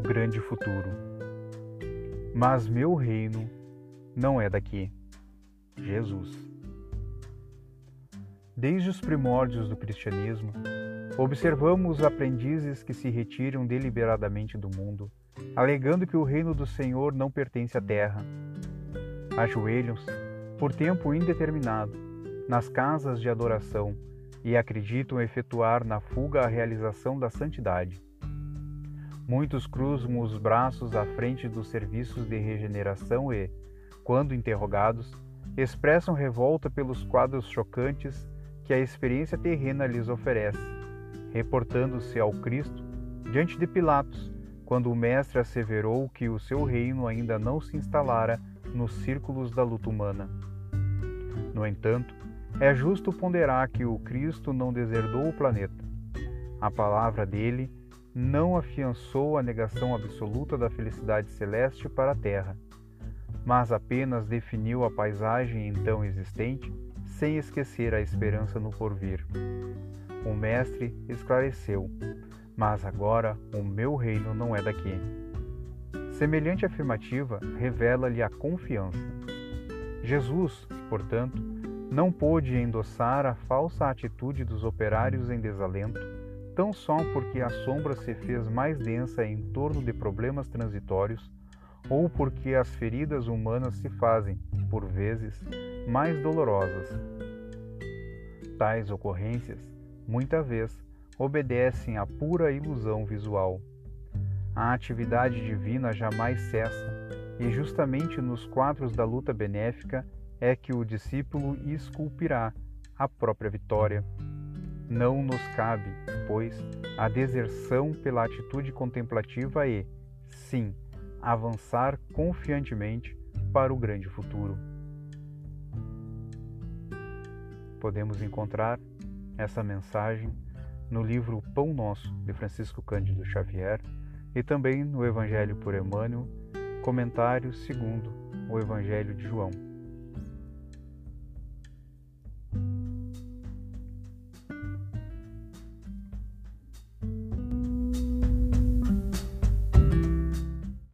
grande futuro. Mas meu reino não é daqui. Jesus. Desde os primórdios do cristianismo, observamos aprendizes que se retiram deliberadamente do mundo, alegando que o reino do Senhor não pertence à terra. Ajoelham-se, por tempo indeterminado, nas casas de adoração e acreditam efetuar na fuga a realização da santidade. Muitos cruzam os braços à frente dos serviços de regeneração e, quando interrogados, expressam revolta pelos quadros chocantes que a experiência terrena lhes oferece, reportando-se ao Cristo diante de Pilatos, quando o Mestre asseverou que o seu reino ainda não se instalara nos círculos da luta humana. No entanto, é justo ponderar que o Cristo não deserdou o planeta. A palavra dele não afiançou a negação absoluta da felicidade celeste para a Terra, mas apenas definiu a paisagem então existente sem esquecer a esperança no porvir. O Mestre esclareceu: Mas agora o meu reino não é daqui. Semelhante afirmativa revela-lhe a confiança. Jesus, portanto, não pôde endossar a falsa atitude dos operários em desalento, tão só porque a sombra se fez mais densa em torno de problemas transitórios ou porque as feridas humanas se fazem, por vezes, mais dolorosas. Tais ocorrências, muita vez, obedecem à pura ilusão visual. A atividade divina jamais cessa, e justamente nos quadros da luta benéfica é que o discípulo esculpirá a própria vitória. Não nos cabe, pois, a deserção pela atitude contemplativa e, sim, avançar confiantemente para o grande futuro. Podemos encontrar essa mensagem no livro Pão Nosso de Francisco Cândido Xavier e também no Evangelho por Emmanuel, comentário segundo o Evangelho de João.